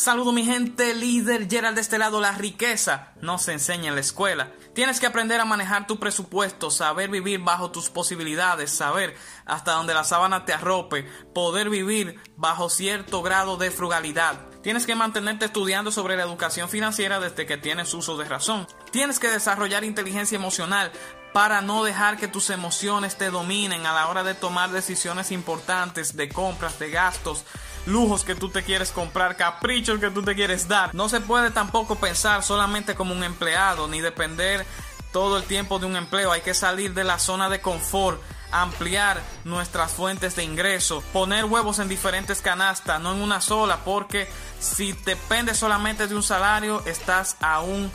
Saludo mi gente, líder Gerald de este lado, la riqueza no se enseña en la escuela. Tienes que aprender a manejar tu presupuesto, saber vivir bajo tus posibilidades, saber hasta donde la sábana te arrope, poder vivir bajo cierto grado de frugalidad. Tienes que mantenerte estudiando sobre la educación financiera desde que tienes uso de razón. Tienes que desarrollar inteligencia emocional para no dejar que tus emociones te dominen a la hora de tomar decisiones importantes de compras, de gastos, lujos que tú te quieres comprar, caprichos que tú te quieres dar. No se puede tampoco pensar solamente como un empleado ni depender todo el tiempo de un empleo. Hay que salir de la zona de confort ampliar nuestras fuentes de ingreso, poner huevos en diferentes canastas, no en una sola, porque si dependes solamente de un salario, estás aún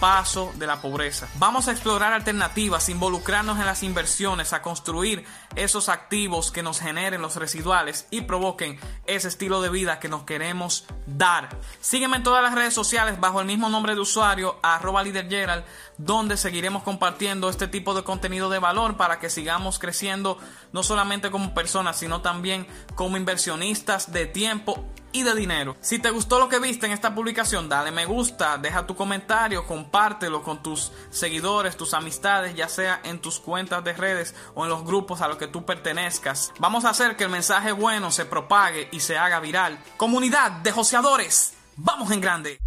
paso de la pobreza. Vamos a explorar alternativas, involucrarnos en las inversiones, a construir esos activos que nos generen los residuales y provoquen ese estilo de vida que nos queremos dar. Sígueme en todas las redes sociales bajo el mismo nombre de usuario, arroba líder donde seguiremos compartiendo este tipo de contenido de valor para que sigamos creciendo no solamente como personas, sino también como inversionistas de tiempo y de dinero. Si te gustó lo que viste en esta publicación, dale me gusta, deja tu comentario, compártelo con tus seguidores, tus amistades, ya sea en tus cuentas de redes o en los grupos a los que tú pertenezcas. Vamos a hacer que el mensaje bueno se propague y se haga viral. Comunidad de joseadores, vamos en grande.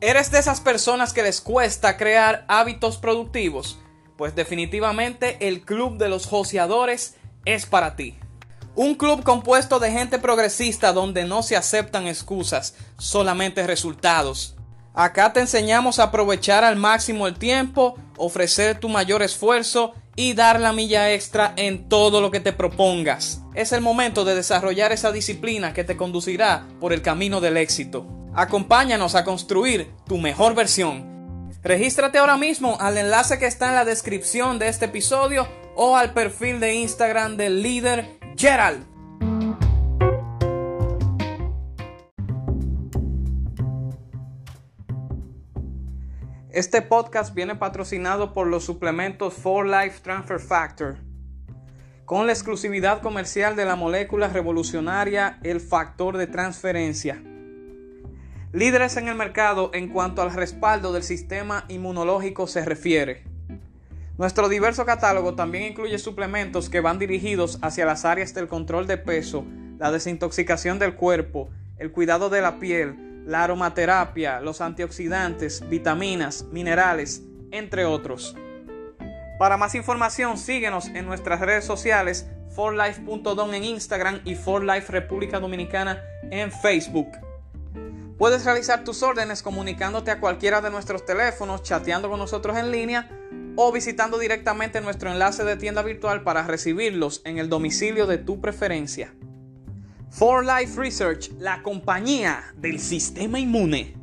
¿Eres de esas personas que les cuesta crear hábitos productivos? Pues definitivamente el Club de los Joseadores es para ti. Un club compuesto de gente progresista donde no se aceptan excusas, solamente resultados. Acá te enseñamos a aprovechar al máximo el tiempo, ofrecer tu mayor esfuerzo y dar la milla extra en todo lo que te propongas. Es el momento de desarrollar esa disciplina que te conducirá por el camino del éxito. Acompáñanos a construir tu mejor versión. Regístrate ahora mismo al enlace que está en la descripción de este episodio o al perfil de Instagram del líder Gerald. Este podcast viene patrocinado por los suplementos For Life Transfer Factor, con la exclusividad comercial de la molécula revolucionaria El Factor de Transferencia líderes en el mercado en cuanto al respaldo del sistema inmunológico se refiere. Nuestro diverso catálogo también incluye suplementos que van dirigidos hacia las áreas del control de peso, la desintoxicación del cuerpo, el cuidado de la piel, la aromaterapia, los antioxidantes, vitaminas, minerales, entre otros. Para más información, síguenos en nuestras redes sociales forlife.don en Instagram y forlife República Dominicana en Facebook. Puedes realizar tus órdenes comunicándote a cualquiera de nuestros teléfonos, chateando con nosotros en línea o visitando directamente nuestro enlace de tienda virtual para recibirlos en el domicilio de tu preferencia. For Life Research, la compañía del sistema inmune.